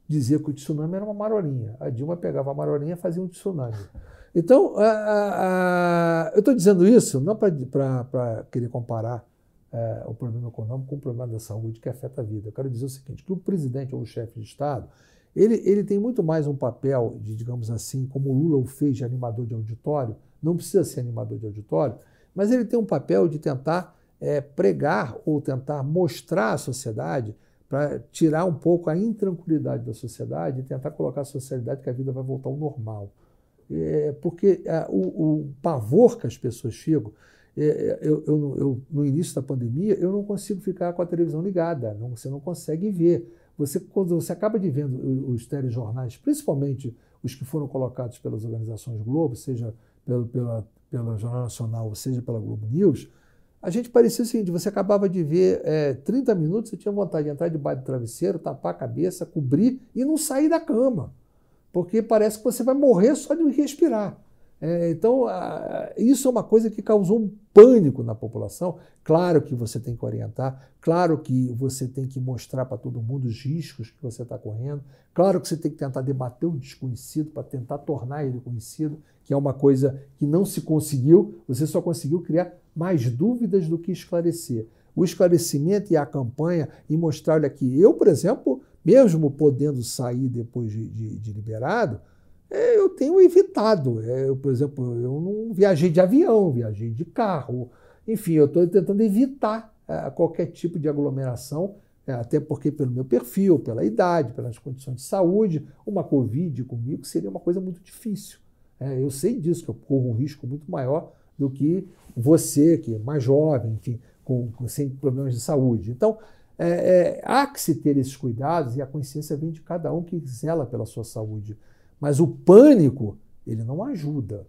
dizia que o tsunami era uma marolinha. A Dilma pegava a marolinha e fazia um tsunami. Então, eu estou dizendo isso não para querer comparar é, o problema econômico com o problema da saúde que afeta a vida. Eu quero dizer o seguinte, que o presidente ou o chefe de Estado, ele, ele tem muito mais um papel de, digamos assim, como o Lula o fez de animador de auditório, não precisa ser animador de auditório, mas ele tem um papel de tentar é, pregar ou tentar mostrar à sociedade para tirar um pouco a intranquilidade da sociedade e tentar colocar a sociedade que a vida vai voltar ao normal. É, porque é, o, o, pavor que as pessoas ficam, é, eu, eu, eu, no início da pandemia, eu não consigo ficar com a televisão ligada, não, você não consegue ver. Você, quando você acaba de vendo os telejornais, principalmente os que foram colocados pelas organizações Globo, seja pelo, pela, pela Jornal Nacional, seja pela Globo News, a gente parecia o seguinte: você acabava de ver é, 30 minutos, você tinha vontade de entrar debaixo do travesseiro, tapar a cabeça, cobrir e não sair da cama. Porque parece que você vai morrer só de respirar. É, então, a, isso é uma coisa que causou um pânico na população. Claro que você tem que orientar, claro que você tem que mostrar para todo mundo os riscos que você está correndo, claro que você tem que tentar debater o desconhecido para tentar tornar ele conhecido, que é uma coisa que não se conseguiu, você só conseguiu criar mais dúvidas do que esclarecer. O esclarecimento e a campanha e mostrar, olha aqui, eu, por exemplo, mesmo podendo sair depois de, de, de liberado, é, eu tenho evitado. É, eu, por exemplo, eu não viajei de avião, viajei de carro. Enfim, eu estou tentando evitar é, qualquer tipo de aglomeração, é, até porque pelo meu perfil, pela idade, pelas condições de saúde, uma Covid comigo seria uma coisa muito difícil. É, eu sei disso, que eu corro um risco muito maior do que você, que é mais jovem, enfim, com, com sem problemas de saúde. Então, é, é, há que se ter esses cuidados e a consciência vem de cada um que zela pela sua saúde. Mas o pânico, ele não ajuda.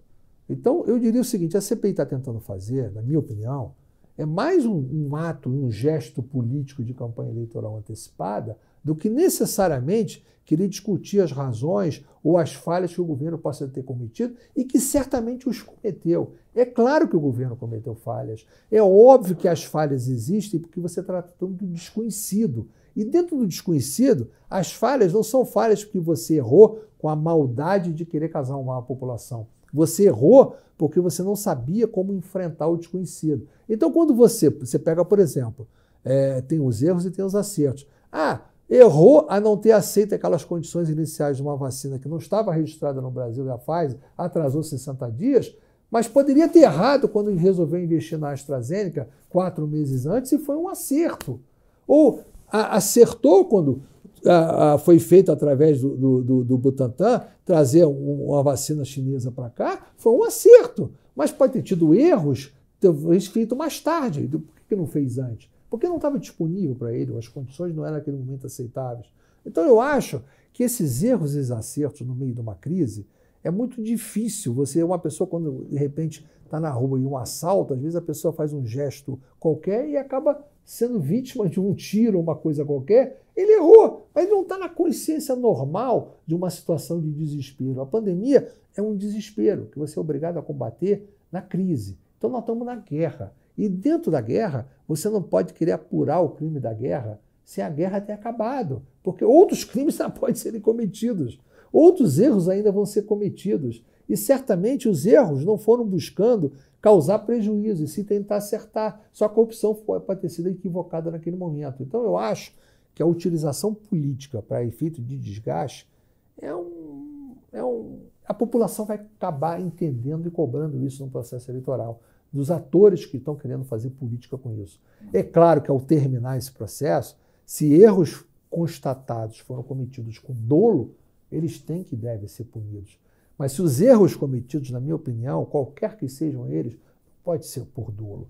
Então, eu diria o seguinte: a CPI está tentando fazer, na minha opinião, é mais um, um ato, um gesto político de campanha eleitoral antecipada do que necessariamente querer discutir as razões ou as falhas que o governo possa ter cometido e que certamente os cometeu. É claro que o governo cometeu falhas. É óbvio que as falhas existem porque você está tratando do desconhecido. E dentro do desconhecido, as falhas não são falhas porque você errou com a maldade de querer casar uma população. Você errou porque você não sabia como enfrentar o desconhecido. Então, quando você, você pega, por exemplo, é, tem os erros e tem os acertos. Ah, errou a não ter aceito aquelas condições iniciais de uma vacina que não estava registrada no Brasil e a Pfizer atrasou 60 dias, mas poderia ter errado quando resolveu investir na AstraZeneca quatro meses antes e foi um acerto. Ou a, acertou quando a, a, foi feito através do, do, do, do Butantan trazer um, uma vacina chinesa para cá, foi um acerto. Mas pode ter tido erros, talvez feito mais tarde. Por que não fez antes? Porque não estava disponível para ele, as condições não eram naquele momento aceitáveis. Então eu acho que esses erros e desacertos no meio de uma crise é muito difícil. Você, uma pessoa, quando de repente está na rua e um assalto, às vezes a pessoa faz um gesto qualquer e acaba sendo vítima de um tiro, uma coisa qualquer. Ele errou, mas não está na consciência normal de uma situação de desespero. A pandemia é um desespero que você é obrigado a combater na crise. Então nós estamos na guerra. E dentro da guerra, você não pode querer apurar o crime da guerra sem a guerra ter acabado, porque outros crimes [LAUGHS] ainda podem ser cometidos, outros erros ainda vão ser cometidos. E certamente os erros não foram buscando causar prejuízo, e sim tentar acertar. Só a opção pode ter sido equivocada naquele momento. Então eu acho que a utilização política para efeito de desgaste é um, é um. A população vai acabar entendendo e cobrando isso no processo eleitoral dos atores que estão querendo fazer política com isso. É claro que ao terminar esse processo, se erros constatados foram cometidos com dolo, eles têm que devem ser punidos. Mas se os erros cometidos, na minha opinião, qualquer que sejam eles, pode ser por dolo.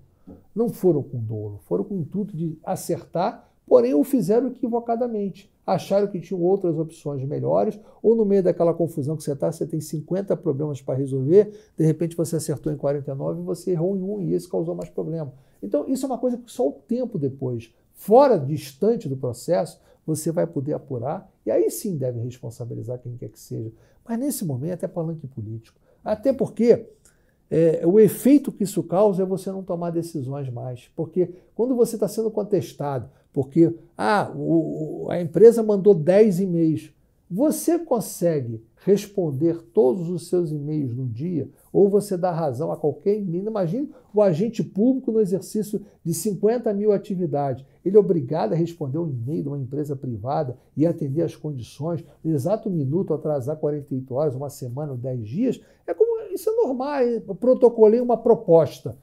Não foram com dolo, foram com o intuito de acertar, porém o fizeram equivocadamente acharam que tinham outras opções melhores, ou no meio daquela confusão que você está, você tem 50 problemas para resolver, de repente você acertou em 49 e você errou em um, e esse causou mais problema. Então, isso é uma coisa que só o tempo depois, fora, distante do processo, você vai poder apurar, e aí sim deve responsabilizar quem quer que seja. Mas nesse momento é palanque político. Até porque é, o efeito que isso causa é você não tomar decisões mais. Porque quando você está sendo contestado, porque ah, o, a empresa mandou 10 e-mails. Você consegue responder todos os seus e-mails no dia, ou você dá razão a qualquer e-mail. Imagine o agente público no exercício de 50 mil atividades. Ele é obrigado a responder um e-mail de uma empresa privada e atender as condições, no exato minuto, atrasar 48 horas, uma semana, 10 dias. É como isso é normal. Protocolei uma proposta.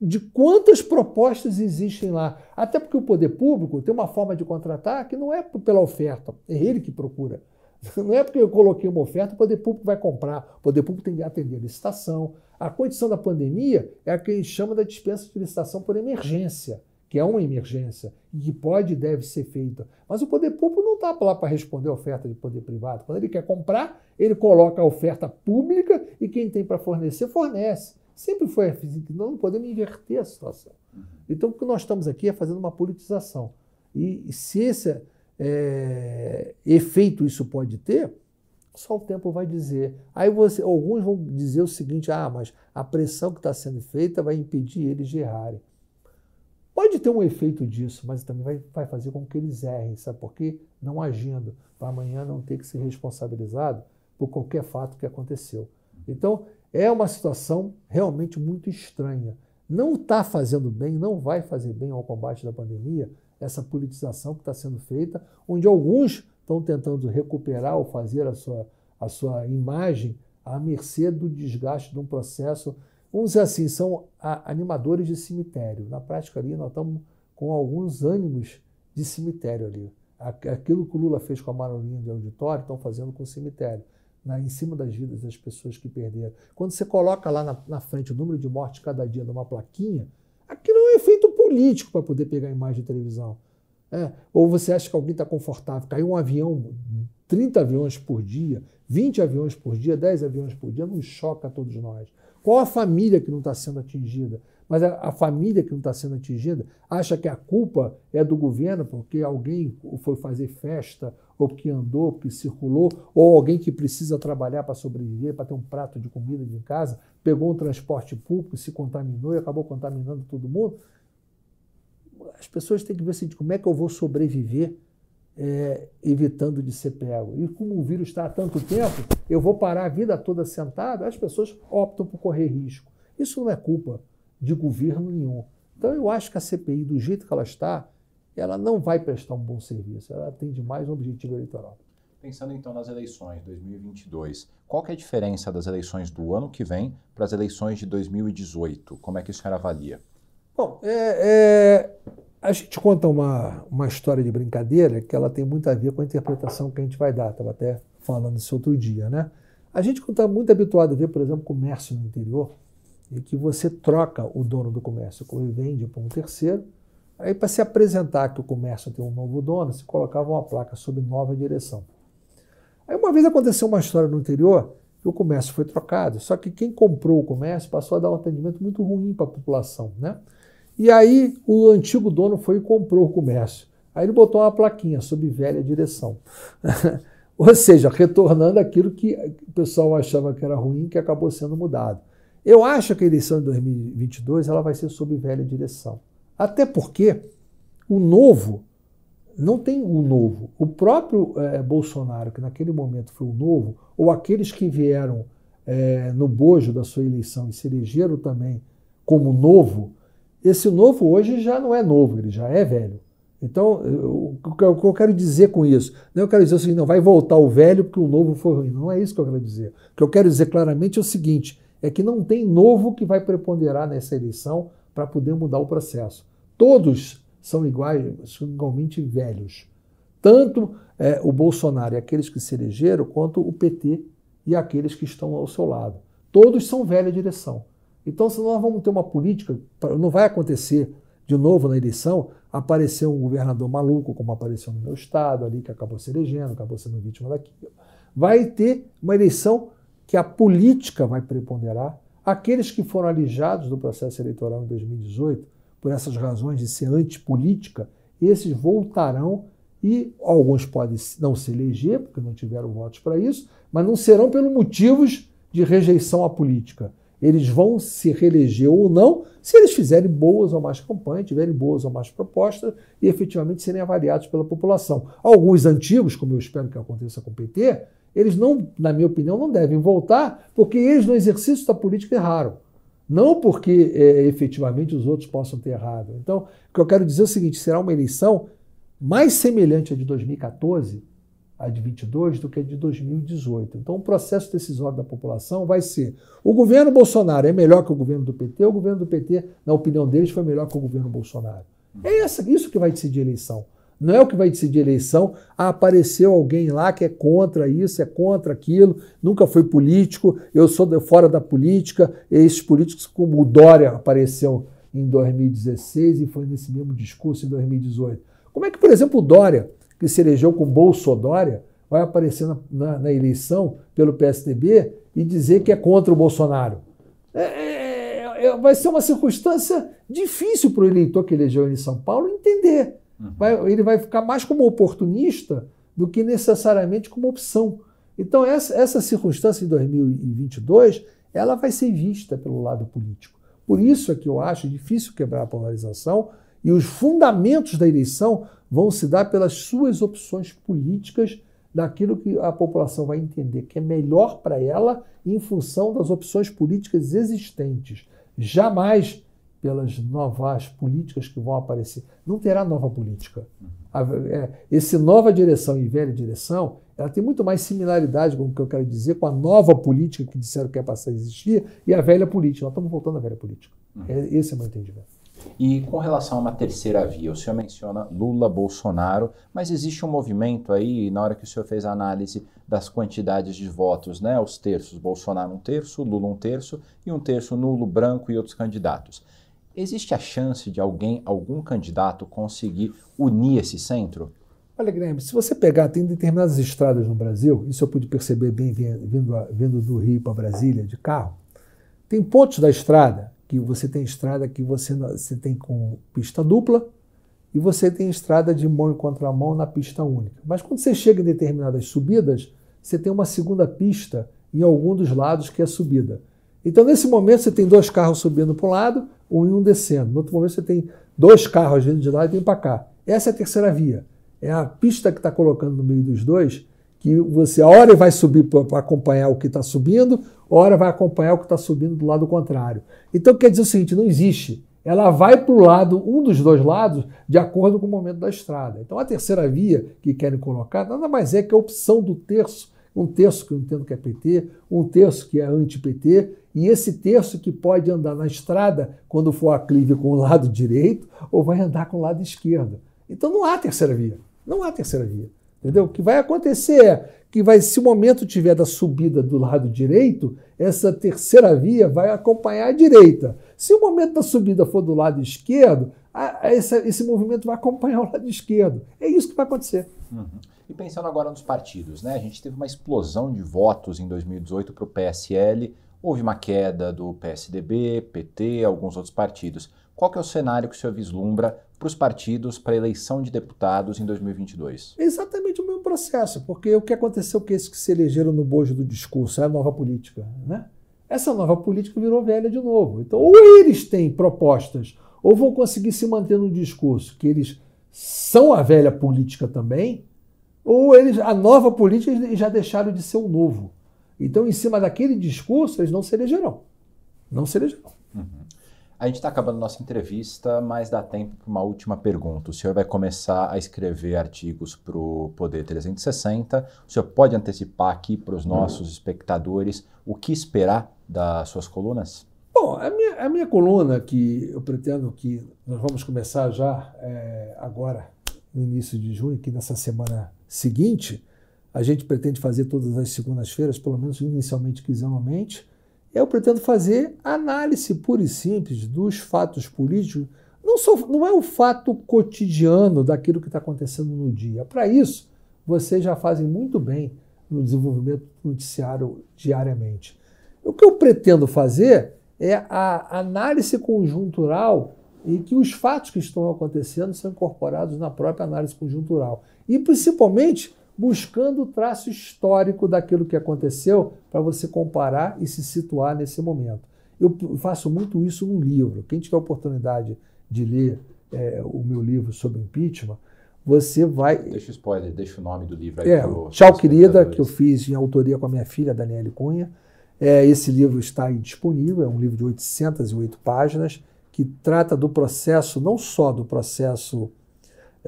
De quantas propostas existem lá. Até porque o poder público tem uma forma de contratar que não é pela oferta, é ele que procura. [LAUGHS] Não é porque eu coloquei uma oferta, o poder público vai comprar, o poder público tem que atender a licitação. A condição da pandemia é a que a gente chama da dispensa de licitação por emergência, que é uma emergência e que pode e deve ser feita. Mas o poder público não está lá para responder a oferta de poder privado. Quando ele quer comprar, ele coloca a oferta pública e quem tem para fornecer, fornece. Sempre foi assim, nós não podemos inverter a situação. Então, o que nós estamos aqui é fazendo uma politização. E se esse é, efeito isso pode ter, só o tempo vai dizer. Aí você, alguns vão dizer o seguinte: ah, mas a pressão que está sendo feita vai impedir eles de errarem. Pode ter um efeito disso, mas também vai, vai fazer com que eles errem, sabe por quê? Não agindo, para amanhã não ter que ser responsabilizado por qualquer fato que aconteceu. Então, é uma situação realmente muito estranha. Não está fazendo bem, não vai fazer bem ao combate da pandemia, essa politização que está sendo feita, onde alguns estão tentando recuperar ou fazer a sua, a sua imagem à mercê do desgaste de um processo. Vamos dizer assim, são animadores de cemitério. Na prática ali, nós estamos com alguns ânimos de cemitério ali. Aquilo que o Lula fez com a Marolinha de auditório, estão fazendo com o cemitério né, em cima das vidas das pessoas que perderam. Quando você coloca lá na, na frente o número de mortes cada dia numa plaquinha, aquilo é um efeito político para poder pegar a imagem de televisão. É. Ou você acha que alguém está confortável, caiu um avião, 30 aviões por dia, 20 aviões por dia, 10 aviões por dia, não choca a todos nós. Qual a família que não está sendo atingida? Mas a, a família que não está sendo atingida acha que a culpa é do governo porque alguém foi fazer festa, ou porque andou, porque circulou, ou alguém que precisa trabalhar para sobreviver, para ter um prato de comida de casa, pegou um transporte público, se contaminou e acabou contaminando todo mundo. As pessoas têm que ver assim, como é que eu vou sobreviver é, evitando de ser pego. E como o vírus está há tanto tempo, eu vou parar a vida toda sentado, as pessoas optam por correr risco. Isso não é culpa de governo nenhum. Então eu acho que a CPI, do jeito que ela está, ela não vai prestar um bom serviço, ela atende mais um objetivo eleitoral. Pensando então nas eleições de 2022, qual que é a diferença das eleições do ano que vem para as eleições de 2018? Como é que o senhor avalia? Bom, é, é, a gente conta uma, uma história de brincadeira que ela tem muito a ver com a interpretação que a gente vai dar. Estava até falando isso outro dia, né? A gente está muito habituado a ver, por exemplo, comércio no interior, e que você troca o dono do comércio e vende para um terceiro. Aí, para se apresentar que o comércio tem um novo dono, se colocava uma placa sob nova direção. Aí, uma vez aconteceu uma história no interior que o comércio foi trocado, só que quem comprou o comércio passou a dar um atendimento muito ruim para a população. Né? E aí, o antigo dono foi e comprou o comércio. Aí, ele botou uma plaquinha sob velha direção. [LAUGHS] Ou seja, retornando aquilo que o pessoal achava que era ruim, que acabou sendo mudado. Eu acho que a eleição de 2022 ela vai ser sob velha direção. Até porque o novo não tem o novo. O próprio é, Bolsonaro, que naquele momento foi o novo, ou aqueles que vieram é, no bojo da sua eleição e se elegeram também como novo, esse novo hoje já não é novo, ele já é velho. Então, o que eu quero dizer com isso? Não eu quero dizer assim, não vai voltar o velho porque o novo foi ruim. Não é isso que eu quero dizer. O que eu quero dizer claramente é o seguinte: é que não tem novo que vai preponderar nessa eleição para poder mudar o processo. Todos são iguais, são igualmente velhos. Tanto é, o Bolsonaro e aqueles que se elegeram, quanto o PT e aqueles que estão ao seu lado. Todos são velha direção. Então, se nós vamos ter uma política, não vai acontecer de novo na eleição aparecer um governador maluco, como apareceu no meu estado ali, que acabou se elegendo, acabou sendo vítima daquilo. Vai ter uma eleição que a política vai preponderar. Aqueles que foram alijados do processo eleitoral em 2018, por essas razões de ser antipolítica, esses voltarão e alguns podem não se eleger, porque não tiveram votos para isso, mas não serão pelos motivos de rejeição à política. Eles vão se reeleger ou não se eles fizerem boas ou más campanhas, tiverem boas ou más propostas e efetivamente serem avaliados pela população. Alguns antigos, como eu espero que aconteça com o PT, eles não, na minha opinião, não devem voltar, porque eles no exercício da política erraram. Não porque é, efetivamente os outros possam ter errado. Então, o que eu quero dizer é o seguinte: será uma eleição mais semelhante à de 2014 a de 22 do que a de 2018. Então, o processo decisório da população vai ser: o governo Bolsonaro é melhor que o governo do PT, ou o governo do PT, na opinião deles, foi melhor que o governo Bolsonaro. É essa, isso que vai decidir a eleição. Não é o que vai decidir a eleição. Ah, apareceu alguém lá que é contra isso, é contra aquilo, nunca foi político, eu sou fora da política. Esses políticos, como o Dória apareceu em 2016 e foi nesse mesmo discurso em 2018. Como é que, por exemplo, o Dória, que se elegeu com Bolsodória, vai aparecer na, na, na, eleição pelo PSDB e dizer que é contra o Bolsonaro? É, é, é, vai ser uma circunstância difícil para o eleitor que elegeu ele em São Paulo entender. Uhum. Vai, ele vai ficar mais como oportunista do que necessariamente como opção. Então, essa, essa circunstância em 2022 ela vai ser vista pelo lado político. Por isso é que eu acho difícil quebrar a polarização e os fundamentos da eleição vão se dar pelas suas opções políticas, daquilo que a população vai entender que é melhor para ela em função das opções políticas existentes. Jamais pelas novas políticas que vão aparecer. Não terá nova política. É, esse nova direção e velha direção, ela tem muito mais similaridade com o que eu quero dizer com a nova política que disseram que é passar a existir e a velha política. Nós estamos voltando à velha política. Uhum. É, esse é o meu entendimento. E com relação a uma terceira via, o senhor menciona Lula, Bolsonaro, mas existe um movimento aí, na hora que o senhor fez a análise das quantidades de votos, né, os terços, Bolsonaro um terço, Lula um terço e um terço nulo, branco e outros candidatos. Existe a chance de alguém, algum candidato, conseguir unir esse centro? Olha, Guilherme, se você pegar, tem determinadas estradas no Brasil, isso eu pude perceber bem vindo, vindo do Rio para Brasília de carro. Tem pontos da estrada que você tem estrada que você, você tem com pista dupla e você tem estrada de mão em contramão na pista única. Mas quando você chega em determinadas subidas, você tem uma segunda pista em algum dos lados que é subida. Então, nesse momento, você tem dois carros subindo para um lado um e um descendo. No outro momento você tem dois carros vindo de lá e tem para cá. Essa é a terceira via. É a pista que está colocando no meio dos dois, que você a hora vai subir para acompanhar o que está subindo, a hora vai acompanhar o que está subindo do lado contrário. Então quer dizer o seguinte, não existe. Ela vai para o lado, um dos dois lados, de acordo com o momento da estrada. Então a terceira via que querem colocar nada mais é que a opção do terço um terço que eu entendo que é PT, um terço que é anti-PT, e esse terço que pode andar na estrada quando for aclive com o lado direito ou vai andar com o lado esquerdo. Então não há terceira via. Não há terceira via. Entendeu? O que vai acontecer é que vai, se o momento tiver da subida do lado direito, essa terceira via vai acompanhar a direita. Se o momento da subida for do lado esquerdo, a, a, esse, esse movimento vai acompanhar o lado esquerdo. É isso que vai acontecer. Uhum. E pensando agora nos partidos, né? A gente teve uma explosão de votos em 2018 para o PSL, houve uma queda do PSDB, PT, alguns outros partidos. Qual que é o cenário que o senhor vislumbra para os partidos para a eleição de deputados em 2022? Exatamente o mesmo processo, porque o que aconteceu com esses que se elegeram no bojo do discurso é a nova política, né? Essa nova política virou velha de novo. Então, ou eles têm propostas, ou vão conseguir se manter no discurso que eles são a velha política também, ou eles, a nova política já deixaram de ser o novo. Então, em cima daquele discurso, eles não se elegerão. Não se elegerão. Uhum. A gente está acabando nossa entrevista, mas dá tempo para uma última pergunta. O senhor vai começar a escrever artigos para o Poder 360. O senhor pode antecipar aqui para os nossos espectadores o que esperar das suas colunas? Bom, a minha, a minha coluna, que eu pretendo que nós vamos começar já é, agora, no início de junho, que nessa semana seguinte, a gente pretende fazer todas as segundas-feiras, pelo menos inicialmente, quinzenalmente. Eu pretendo fazer análise pura e simples dos fatos políticos. Não, sou, não é o fato cotidiano daquilo que está acontecendo no dia. Para isso, vocês já fazem muito bem no desenvolvimento do noticiário diariamente. O que eu pretendo fazer é a análise conjuntural e que os fatos que estão acontecendo são incorporados na própria análise conjuntural. E principalmente buscando o traço histórico daquilo que aconteceu para você comparar e se situar nesse momento. Eu faço muito isso no livro. Quem tiver oportunidade de ler é, o meu livro sobre impeachment, você vai. Deixa o spoiler, deixa o nome do livro aí. É, pro, Tchau, querida, que eu fiz em autoria com a minha filha, Daniele Cunha. É, esse livro está aí disponível, é um livro de 808 páginas, que trata do processo, não só do processo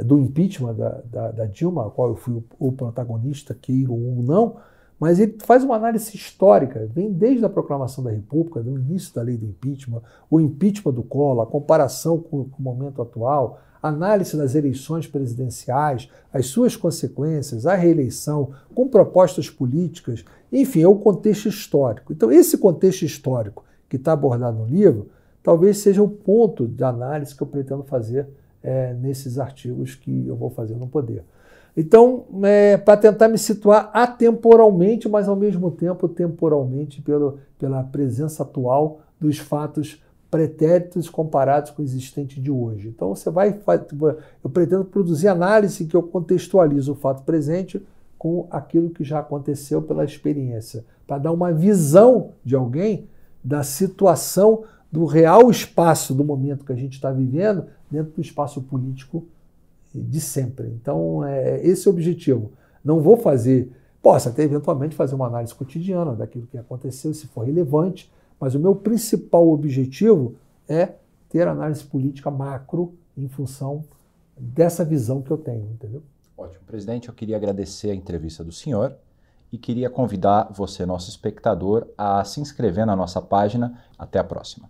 do impeachment da, da, da Dilma, a qual eu fui o, o protagonista, queiro ou não, mas ele faz uma análise histórica, vem desde a proclamação da República, do início da lei do impeachment, o impeachment do Collor, a comparação com, com o momento atual, análise das eleições presidenciais, as suas consequências, a reeleição, com propostas políticas, enfim, é o contexto histórico. Então, esse contexto histórico que está abordado no livro, talvez seja o ponto de análise que eu pretendo fazer é, nesses artigos que eu vou fazer no Poder. Então, é, para tentar me situar atemporalmente, mas ao mesmo tempo temporalmente pelo, pela presença atual dos fatos pretéritos comparados com o existente de hoje. Então, você vai. Eu pretendo produzir análise que eu contextualizo o fato presente com aquilo que já aconteceu pela experiência, para dar uma visão de alguém da situação do real espaço do momento que a gente está vivendo dentro do espaço político de sempre. Então, é esse é o objetivo. Não vou fazer, posso até eventualmente fazer uma análise cotidiana daquilo que aconteceu, se for relevante, mas o meu principal objetivo é ter análise política macro em função dessa visão que eu tenho, entendeu? Ótimo. Presidente, eu queria agradecer a entrevista do senhor e queria convidar você, nosso espectador, a se inscrever na nossa página. Até a próxima.